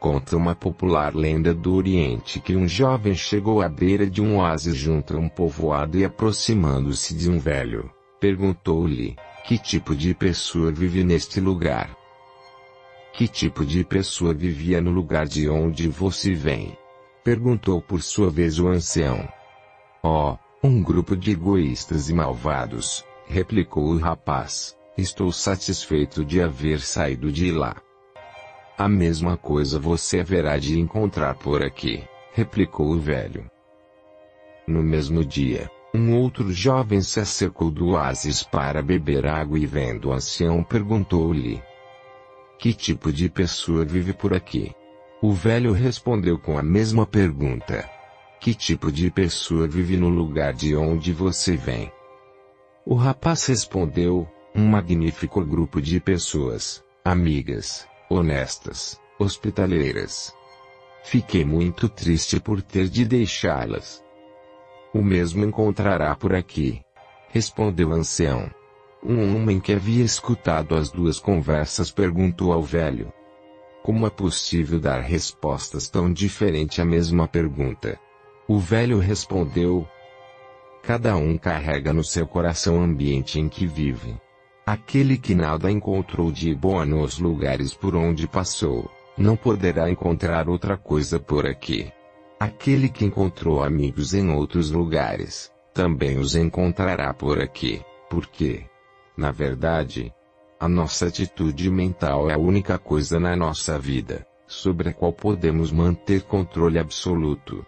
conta uma popular lenda do Oriente que um jovem chegou à beira de um oásis junto a um povoado e aproximando-se de um velho, perguntou-lhe, que tipo de pessoa vive neste lugar? Que tipo de pessoa vivia no lugar de onde você vem? Perguntou por sua vez o ancião. Oh, um grupo de egoístas e malvados, replicou o rapaz. Estou satisfeito de haver saído de lá. A mesma coisa você haverá de encontrar por aqui, replicou o velho. No mesmo dia, um outro jovem se acercou do oásis para beber água e vendo o ancião perguntou-lhe: Que tipo de pessoa vive por aqui? O velho respondeu com a mesma pergunta. Que tipo de pessoa vive no lugar de onde você vem? O rapaz respondeu, um magnífico grupo de pessoas, amigas, honestas, hospitaleiras. Fiquei muito triste por ter de deixá-las. O mesmo encontrará por aqui. Respondeu o ancião. Um homem que havia escutado as duas conversas perguntou ao velho: Como é possível dar respostas tão diferentes à mesma pergunta? O velho respondeu: Cada um carrega no seu coração o ambiente em que vive. Aquele que nada encontrou de bom nos lugares por onde passou, não poderá encontrar outra coisa por aqui. Aquele que encontrou amigos em outros lugares, também os encontrará por aqui, porque, na verdade, a nossa atitude mental é a única coisa na nossa vida, sobre a qual podemos manter controle absoluto.